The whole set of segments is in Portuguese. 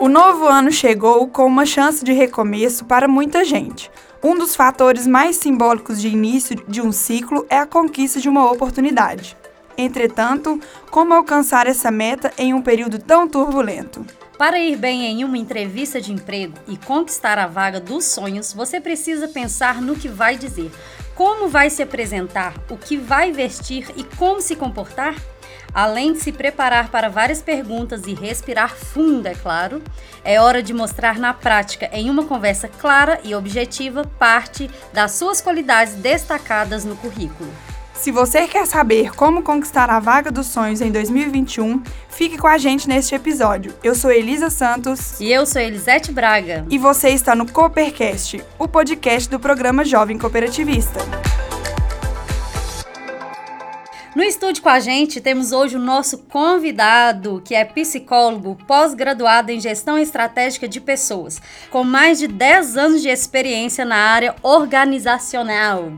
O novo ano chegou com uma chance de recomeço para muita gente. Um dos fatores mais simbólicos de início de um ciclo é a conquista de uma oportunidade. Entretanto, como alcançar essa meta em um período tão turbulento? Para ir bem em uma entrevista de emprego e conquistar a vaga dos sonhos, você precisa pensar no que vai dizer, como vai se apresentar, o que vai vestir e como se comportar. Além de se preparar para várias perguntas e respirar fundo, é claro, é hora de mostrar na prática, em uma conversa clara e objetiva, parte das suas qualidades destacadas no currículo. Se você quer saber como conquistar a vaga dos sonhos em 2021, fique com a gente neste episódio. Eu sou Elisa Santos. E eu sou Elisete Braga. E você está no Coopercast, o podcast do programa Jovem Cooperativista. No estúdio com a gente temos hoje o nosso convidado, que é psicólogo, pós-graduado em gestão estratégica de pessoas, com mais de 10 anos de experiência na área organizacional.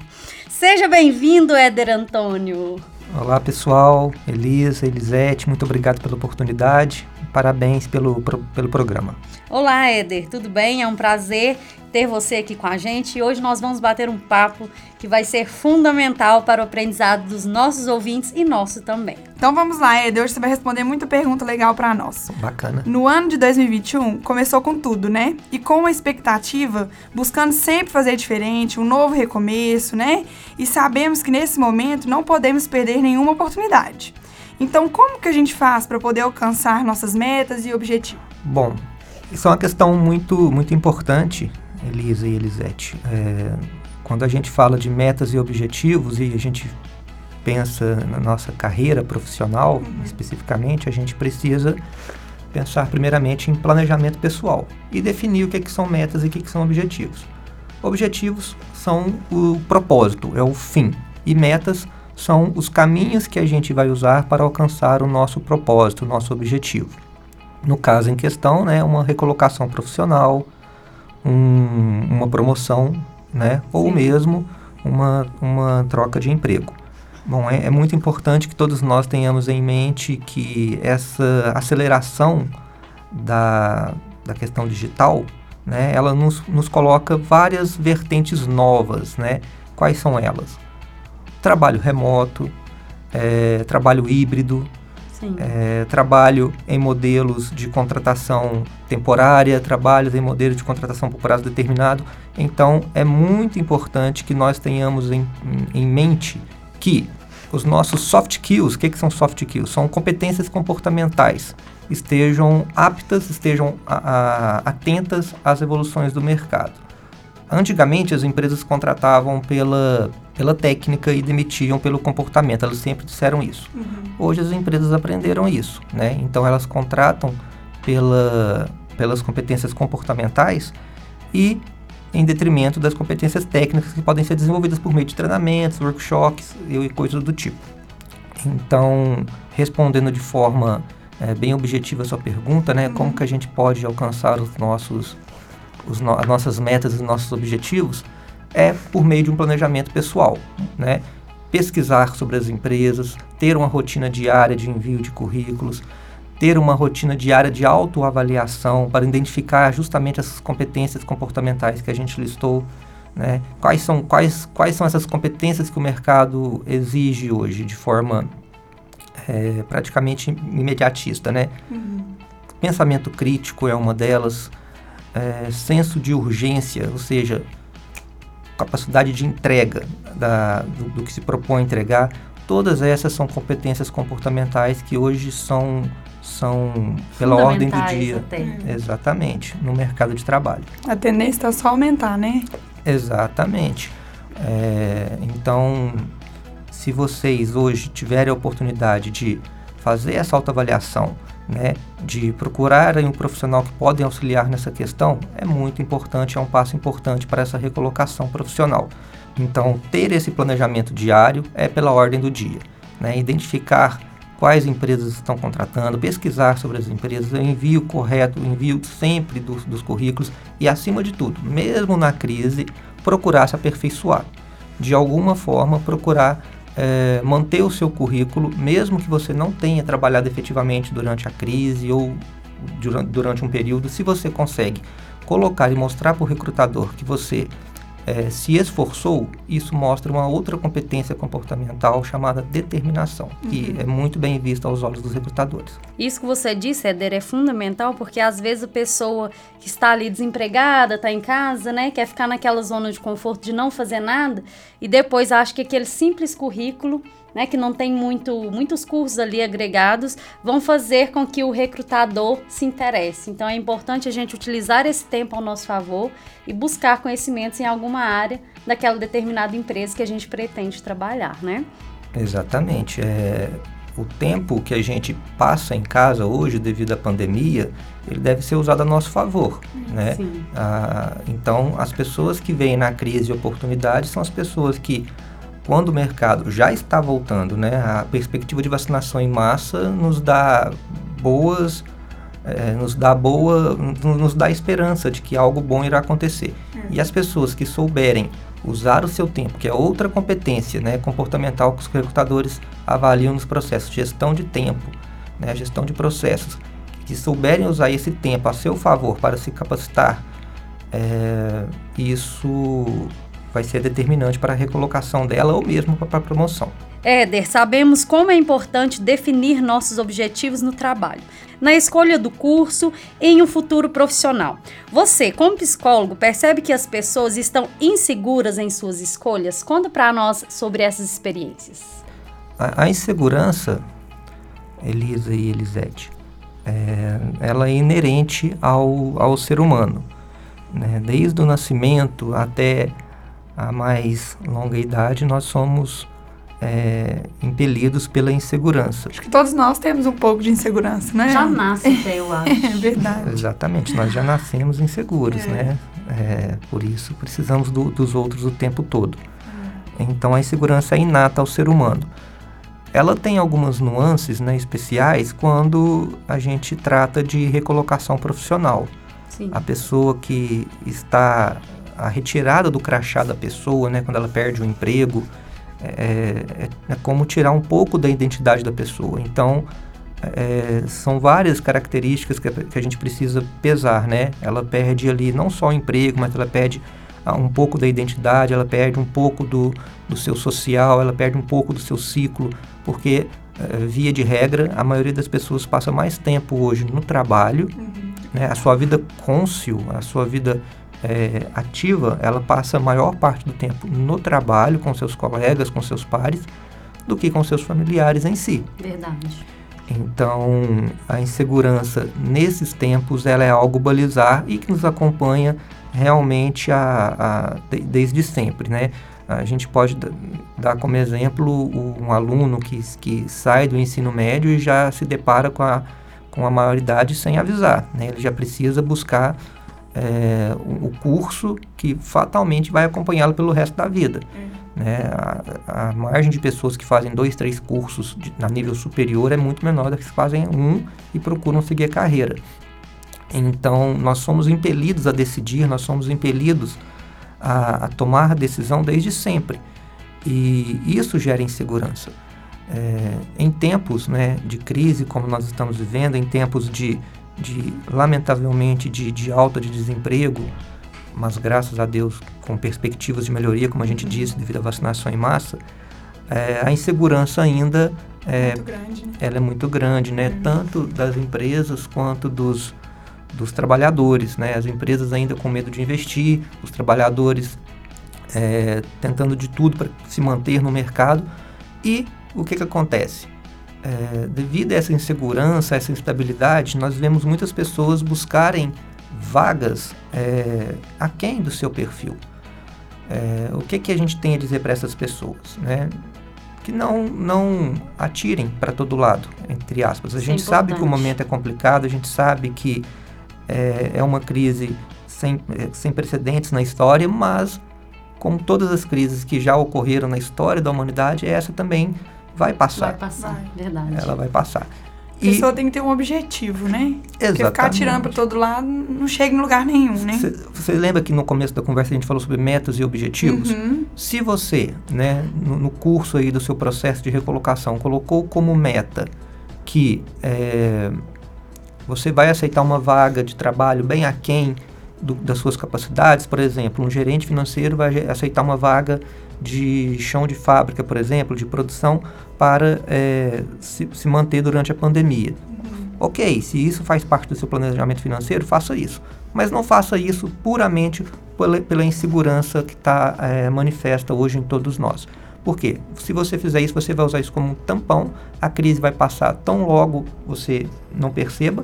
Seja bem-vindo, Éder Antônio. Olá, pessoal. Elisa, Elisete, muito obrigado pela oportunidade. Parabéns pelo, pelo programa. Olá, Éder, tudo bem? É um prazer ter você aqui com a gente e hoje nós vamos bater um papo que vai ser fundamental para o aprendizado dos nossos ouvintes e nosso também. Então vamos lá, Ed. Hoje você vai responder muita pergunta legal para nós. Bacana. No ano de 2021, começou com tudo, né? E com uma expectativa, buscando sempre fazer diferente, um novo recomeço, né? E sabemos que nesse momento não podemos perder nenhuma oportunidade. Então, como que a gente faz para poder alcançar nossas metas e objetivos? Bom, isso é uma questão muito, muito importante Elisa e Elisete. É, quando a gente fala de metas e objetivos e a gente pensa na nossa carreira profissional, uhum. especificamente, a gente precisa pensar primeiramente em planejamento pessoal e definir o que, é que são metas e o que, é que são objetivos. Objetivos são o propósito, é o fim, e metas são os caminhos que a gente vai usar para alcançar o nosso propósito, o nosso objetivo. No caso em questão, né, uma recolocação profissional, um, uma promoção, né? Ou Sim. mesmo uma, uma troca de emprego. Bom, é, é, muito importante que todos nós tenhamos em mente que essa aceleração da, da questão digital, né, ela nos, nos coloca várias vertentes novas, né? Quais são elas? Trabalho remoto, é, trabalho híbrido, é, trabalho em modelos de contratação temporária, trabalhos em modelos de contratação por prazo determinado. Então, é muito importante que nós tenhamos em, em mente que os nossos soft skills, o que, que são soft skills? São competências comportamentais, estejam aptas, estejam a, a, atentas às evoluções do mercado. Antigamente, as empresas contratavam pela, pela técnica e demitiam pelo comportamento. Elas sempre disseram isso. Uhum. Hoje, as empresas aprenderam isso. Né? Então, elas contratam pela, pelas competências comportamentais e em detrimento das competências técnicas que podem ser desenvolvidas por meio de treinamentos, workshops e coisas do tipo. Então, respondendo de forma é, bem objetiva a sua pergunta, né, uhum. como que a gente pode alcançar os nossos no as nossas metas e nossos objetivos é por meio de um planejamento pessoal, né? Pesquisar sobre as empresas, ter uma rotina diária de envio de currículos, ter uma rotina diária de autoavaliação para identificar justamente essas competências comportamentais que a gente listou, né? Quais são quais quais são essas competências que o mercado exige hoje de forma é, praticamente imediatista, né? Uhum. Pensamento crítico é uma delas, é, senso de urgência, ou seja, capacidade de entrega da, do, do, que se propõe entregar, todas essas são competências comportamentais que hoje são, são pela ordem do dia. Até. Exatamente, no mercado de trabalho. A tendência está só aumentar, né? Exatamente. É, então, se vocês hoje tiverem a oportunidade de fazer essa autoavaliação, né, de procurarem um profissional que pode auxiliar nessa questão é muito importante, é um passo importante para essa recolocação profissional. Então, ter esse planejamento diário é pela ordem do dia. Né? Identificar quais empresas estão contratando, pesquisar sobre as empresas, o envio correto, o envio sempre dos, dos currículos e, acima de tudo, mesmo na crise, procurar se aperfeiçoar. De alguma forma, procurar é, manter o seu currículo, mesmo que você não tenha trabalhado efetivamente durante a crise ou durante, durante um período, se você consegue colocar e mostrar para o recrutador que você é, se esforçou, isso mostra uma outra competência comportamental chamada determinação, que uhum. é muito bem vista aos olhos dos recrutadores. Isso que você disse, Éder, é fundamental porque às vezes a pessoa que está ali desempregada, está em casa, né, quer ficar naquela zona de conforto de não fazer nada e depois acha que aquele simples currículo né, que não tem muito, muitos cursos ali agregados, vão fazer com que o recrutador se interesse. Então é importante a gente utilizar esse tempo ao nosso favor e buscar conhecimentos em alguma área daquela determinada empresa que a gente pretende trabalhar, né? Exatamente. É, o tempo que a gente passa em casa hoje devido à pandemia, ele deve ser usado a nosso favor, né? Sim. Ah, então, as pessoas que veem na crise oportunidades são as pessoas que quando o mercado já está voltando, né, a perspectiva de vacinação em massa nos dá boas, é, nos dá boa, nos dá esperança de que algo bom irá acontecer. Uhum. E as pessoas que souberem usar o seu tempo, que é outra competência, né, comportamental que os recrutadores avaliam nos processos, gestão de tempo, né, gestão de processos, que souberem usar esse tempo a seu favor para se capacitar, é, isso vai ser determinante para a recolocação dela ou mesmo para a promoção. Éder, sabemos como é importante definir nossos objetivos no trabalho, na escolha do curso e em um futuro profissional. Você, como psicólogo, percebe que as pessoas estão inseguras em suas escolhas? Conta para nós sobre essas experiências. A, a insegurança, Elisa e Elisete, é, ela é inerente ao, ao ser humano. Né? Desde o nascimento até a mais longa idade, nós somos é, impelidos pela insegurança. Acho que todos nós temos um pouco de insegurança, né? Já nasce até, eu acho. É verdade. Exatamente, nós já nascemos inseguros, é. né? É, por isso precisamos do, dos outros o tempo todo. É. Então a insegurança é inata ao ser humano. Ela tem algumas nuances né, especiais quando a gente trata de recolocação profissional. Sim. A pessoa que está a retirada do crachá da pessoa, né, quando ela perde o emprego, é, é, é como tirar um pouco da identidade da pessoa. Então, é, são várias características que, que, a gente precisa pesar, né? Ela perde ali não só o emprego, mas ela perde ah, um pouco da identidade, ela perde um pouco do, do seu social, ela perde um pouco do seu ciclo, porque, é, via de regra, a maioria das pessoas passa mais tempo hoje no trabalho, uhum. né? A sua vida côncio, a sua vida é, ativa, ela passa a maior parte do tempo no trabalho, com seus colegas, com seus pares, do que com seus familiares em si. Verdade. Então, a insegurança nesses tempos, ela é algo balizar e que nos acompanha realmente a, a desde sempre, né? A gente pode dar como exemplo um aluno que, que sai do ensino médio e já se depara com a, com a maioridade sem avisar, né? Ele já precisa buscar é, o curso que fatalmente vai acompanhá-lo pelo resto da vida. Uhum. Né? A, a, margem de pessoas que fazem dois, três cursos de, na nível superior é muito menor do que fazem um e procuram seguir a carreira. Então, nós somos impelidos a decidir, nós somos impelidos a, a tomar a decisão desde sempre. E isso gera insegurança. É, em tempos né, de crise, como nós estamos vivendo, em tempos de de lamentavelmente de, de alta de desemprego, mas graças a Deus com perspectivas de melhoria, como a gente disse, devido à vacinação em massa, é, a insegurança ainda é, muito grande, né? ela é muito grande, né? Uhum. Tanto das empresas quanto dos, dos trabalhadores, né? As empresas ainda com medo de investir, os trabalhadores é, tentando de tudo para se manter no mercado. E o que, que acontece? É, devido a essa insegurança, essa instabilidade, nós vemos muitas pessoas buscarem vagas é, aquém do seu perfil. É, o que, que a gente tem a dizer para essas pessoas? Né? Que não, não atirem para todo lado, entre aspas. A Isso gente é sabe que o momento é complicado, a gente sabe que é, é uma crise sem, é, sem precedentes na história, mas como todas as crises que já ocorreram na história da humanidade, essa também vai passar. Vai passar, vai. verdade. Ela vai passar. A pessoa tem que ter um objetivo, né? Exatamente. Porque ficar tirando para todo lado não chega em lugar nenhum, né? Você lembra que no começo da conversa a gente falou sobre metas e objetivos? Uhum. Se você, né, no, no, curso aí do seu processo de recolocação, colocou como meta que é, Você vai aceitar uma vaga de trabalho bem aquém do, das suas capacidades? Por exemplo, um gerente financeiro vai aceitar uma vaga de chão de fábrica, por exemplo, de produção, para é, se, se, manter durante a pandemia. Uhum. Ok, se isso faz parte do seu planejamento financeiro, faça isso. Mas não faça isso puramente pela, pela insegurança que está é, manifesta hoje em todos nós. Por quê? Se você fizer isso, você vai usar isso como um tampão, a crise vai passar tão logo você não perceba,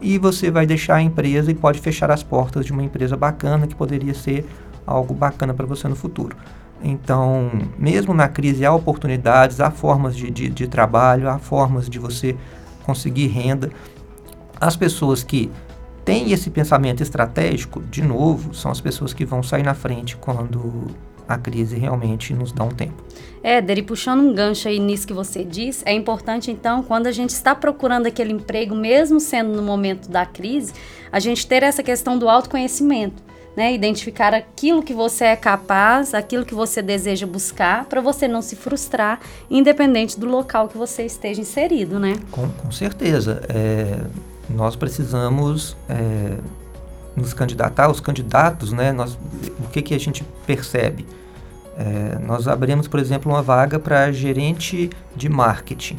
e você vai deixar a empresa e pode fechar as portas de uma empresa bacana que poderia ser algo bacana para você no futuro. Então, mesmo na crise, há oportunidades, há formas de, de, de trabalho, há formas de você conseguir renda. As pessoas que têm esse pensamento estratégico, de novo, são as pessoas que vão sair na frente quando a crise realmente nos dá um tempo. Éder, e puxando um gancho aí nisso que você diz, é importante então, quando a gente está procurando aquele emprego, mesmo sendo no momento da crise, a gente ter essa questão do autoconhecimento. Né, identificar aquilo que você é capaz, aquilo que você deseja buscar, para você não se frustrar, independente do local que você esteja inserido, né? Com, com certeza. É, nós precisamos é, nos candidatar, os candidatos, né, nós, o que, que a gente percebe? É, nós abrimos, por exemplo, uma vaga para gerente de marketing.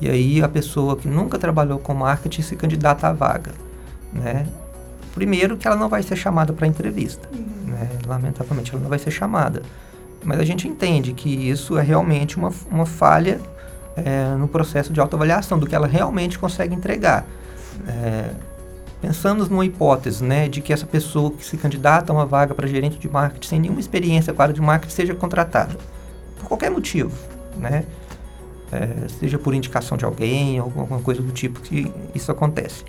E aí a pessoa que nunca trabalhou com marketing se candidata à vaga. Né? Primeiro que ela não vai ser chamada para entrevista. Uhum. Né? Lamentavelmente, ela não vai ser chamada. Mas a gente entende que isso é realmente uma, uma falha é, no processo de autoavaliação, do que ela realmente consegue entregar. É, Pensamos numa hipótese, né, de que essa pessoa que se candidata a uma vaga para gerente de marketing sem nenhuma experiência com a área de marketing seja contratada, por qualquer motivo, né, é, seja por indicação de alguém, alguma coisa do tipo que isso acontece.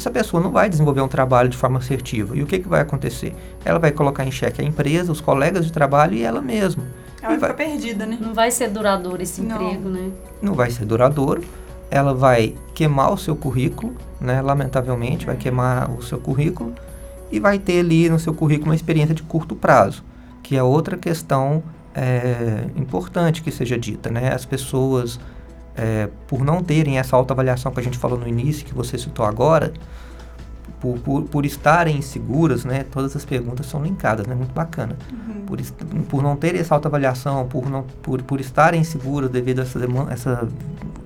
Essa pessoa não vai desenvolver um trabalho de forma assertiva. E o que, que vai acontecer? Ela vai colocar em xeque a empresa, os colegas de trabalho e ela mesma. Ela vai ficar perdida, né? Não vai ser duradouro esse não. emprego, né? Não vai ser duradouro ela vai queimar o seu currículo, né? Lamentavelmente, vai queimar o seu currículo e vai ter ali no seu currículo uma experiência de curto prazo, que é outra questão é, importante que seja dita, né? As pessoas, é, por não terem essa autoavaliação que a gente falou no início, que você citou agora, por, por, por estarem inseguras, né? Todas as perguntas são linkadas, né? Muito bacana. Uhum. Por, por não terem essa autoavaliação, por, não, por, por estarem seguras devido a essa, essa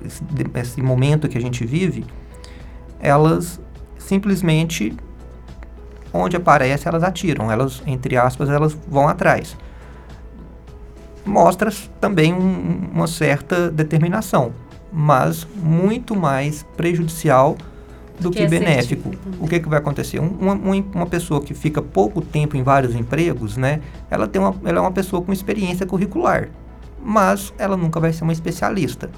esse, esse momento que a gente vive, elas simplesmente onde aparece elas atiram, elas entre aspas elas vão atrás. Mostra também um, uma certa determinação, mas muito mais prejudicial do que, que é benéfico. O que, que vai acontecer? Uma, uma, pessoa que fica pouco tempo em vários empregos, né? Ela, tem uma, ela é uma pessoa com experiência curricular, mas ela nunca vai ser uma especialista.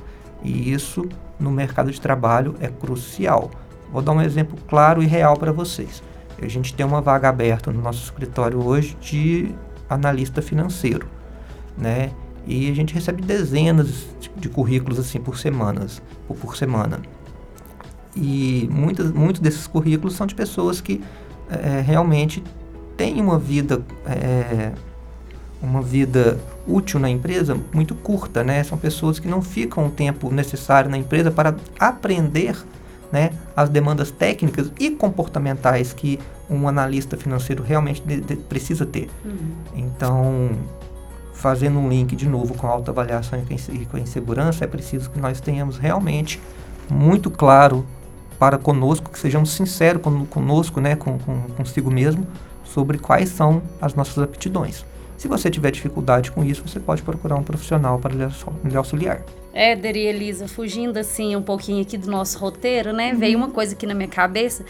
E isso no mercado de trabalho é crucial. Vou dar um exemplo claro e real para vocês. A gente tem uma vaga aberta no nosso escritório hoje de analista financeiro, né? E a gente recebe dezenas de currículos assim por semanas, por, por semana. E muitos, muitos desses currículos são de pessoas que é, realmente têm uma vida é, uma vida útil na empresa muito curta, né? São pessoas que não ficam o tempo necessário na empresa para aprender né, as demandas técnicas e comportamentais que um analista financeiro realmente de, de, precisa ter. Uhum. Então, fazendo um link de novo com a autoavaliação e com a insegurança, é preciso que nós tenhamos realmente muito claro para conosco, que sejamos sinceros conosco, né, com, com, consigo mesmo, sobre quais são as nossas aptidões. Se você tiver dificuldade com isso, você pode procurar um profissional para lhe auxiliar. Éder e Elisa, fugindo assim um pouquinho aqui do nosso roteiro, né? Uhum. Veio uma coisa aqui na minha cabeça.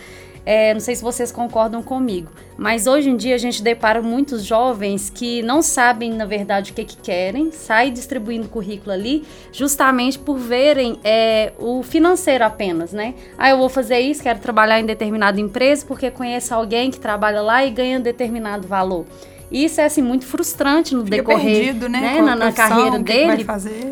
É, não sei se vocês concordam comigo, mas hoje em dia a gente depara muitos jovens que não sabem, na verdade, o que, que querem, saem distribuindo currículo ali, justamente por verem é, o financeiro apenas, né? Ah, eu vou fazer isso, quero trabalhar em determinada empresa porque conheço alguém que trabalha lá e ganha determinado valor. Isso é assim muito frustrante no Fica decorrer perdido, né? né? Na, na carreira dele,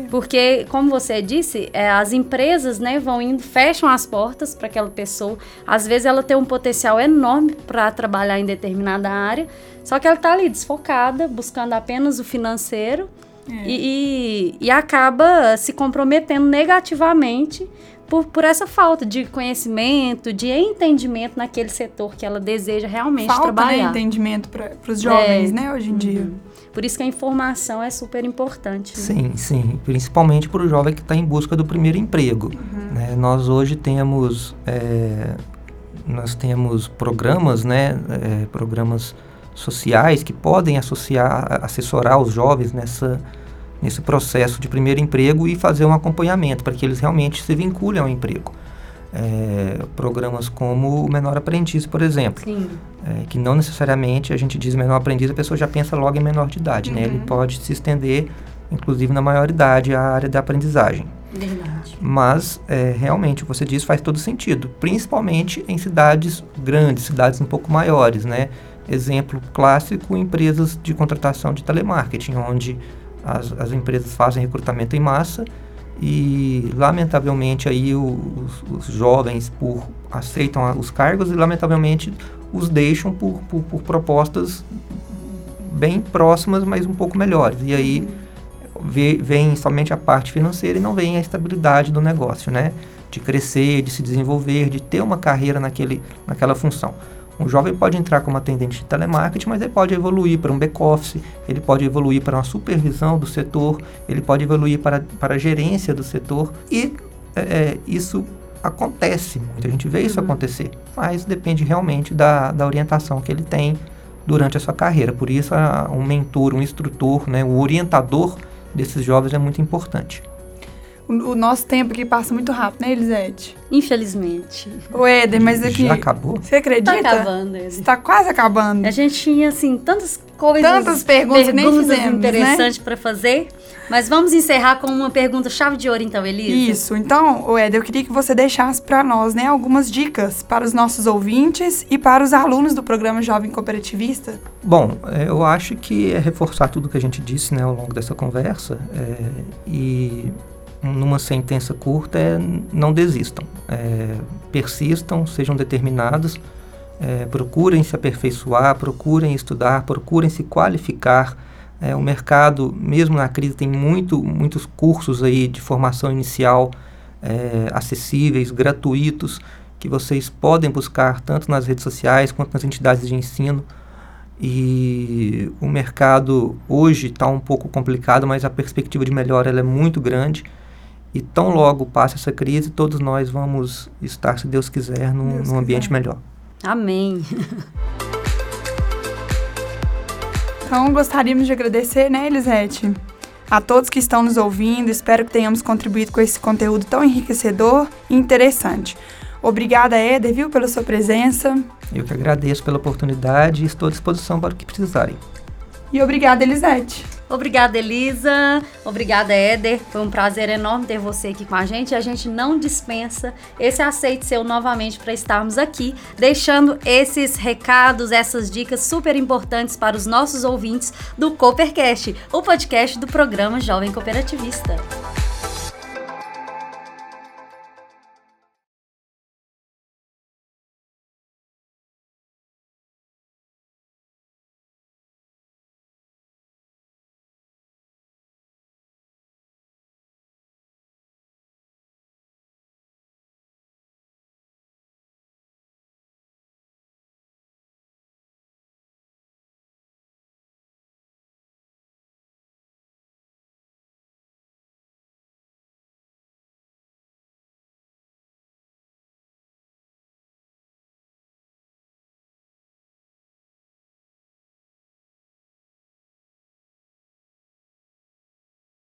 porque como você disse, é, as empresas, né, vão indo, fecham as portas para aquela pessoa. Às vezes ela tem um potencial enorme para trabalhar em determinada área, só que ela está ali desfocada, buscando apenas o financeiro. É. E, e, e, acaba se comprometendo negativamente por, por essa falta de conhecimento, de entendimento naquele setor que ela deseja realmente Falta, trabalhar. Né, entendimento para os jovens, É. né, hoje em dia. Uhum. Por isso que a informação é super importante. né? Sim, sim. Principalmente para o jovem que está em busca do primeiro emprego. né? Nós hoje temos, é, nós temos programas, né, é, programas sociais que podem associar, assessorar os jovens nessa, nesse processo de primeiro emprego e fazer um acompanhamento para que eles realmente se vinculem ao emprego. É, programas como o Menor Aprendiz, por exemplo é, que não necessariamente a gente diz menor aprendiz, a pessoa já pensa logo em menor de idade, né? Ele Uhum. pode se estender, inclusive na maioridade, a área da aprendizagem. Verdade. Mas, é, realmente, o que você diz faz todo sentido, principalmente em cidades grandes, cidades um pouco maiores, né? Exemplo clássico, empresas de contratação de telemarketing, onde as, as empresas fazem recrutamento em massa e, lamentavelmente, aí os, os jovens por, aceitam os cargos e, lamentavelmente, os deixam por, por, por propostas bem próximas, mas um pouco melhores. E aí vê- vem somente a parte financeira e não vem a estabilidade do negócio, né? De crescer, de se desenvolver, de ter uma carreira naquele, naquela função. Um jovem pode entrar como atendente de telemarketing, mas ele pode evoluir para um back-office, ele pode evoluir para uma supervisão do setor, ele pode evoluir para, para a gerência do setor e é, é, isso acontece muito, a gente vê isso Uhum. acontecer, mas depende realmente da, da orientação que ele tem durante a sua carreira. Por isso, a- um mentor, um instrutor, né, o orientador desses jovens é muito importante. O, o nosso tempo aqui passa muito rápido, né, Elisete? Infelizmente. Ô, Éder, mas aqui... Já acabou? Você acredita? Tá acabando, Ed. Está quase acabando. A gente tinha, assim, tantas coisas. Tantas perguntas que nem fizemos, né? interessantes para fazer. Mas vamos encerrar com uma pergunta chave de ouro, então, Elisa. Isso. Então, ô Éder, eu queria que você deixasse para nós, né, algumas dicas para os nossos ouvintes e para os alunos do programa Jovem Cooperativista. Bom, é, eu acho que é reforçar tudo que a gente disse né, ao longo dessa conversa é, e numa sentença curta é não desistam, é, persistam, sejam determinados, é, procurem se aperfeiçoar, procurem estudar, procurem se qualificar. É, o mercado, mesmo na crise, tem muito, muitos cursos aí de formação inicial é, acessíveis, gratuitos, que vocês podem buscar tanto nas redes sociais quanto nas entidades de ensino. E o mercado hoje está um pouco complicado, mas a perspectiva de melhora ela é muito grande. E tão logo passe essa crise, todos nós vamos estar, se Deus quiser, num, Deus num ambiente quiser. melhor. Amém. Então, gostaríamos de agradecer, né, Elisete? A todos que estão nos ouvindo, espero que tenhamos contribuído com esse conteúdo tão enriquecedor e interessante. Obrigada, Éder, viu, pela sua presença. Eu que agradeço pela oportunidade e estou à disposição para o que precisarem. E obrigada, Elisete. Obrigada, Elisa. Obrigada, Éder. Foi um prazer enorme ter você aqui com a gente. A gente não dispensa esse aceite seu novamente para estarmos aqui, deixando esses recados, essas dicas super importantes para os nossos ouvintes do Coopercast, o podcast do programa Jovem Cooperativista.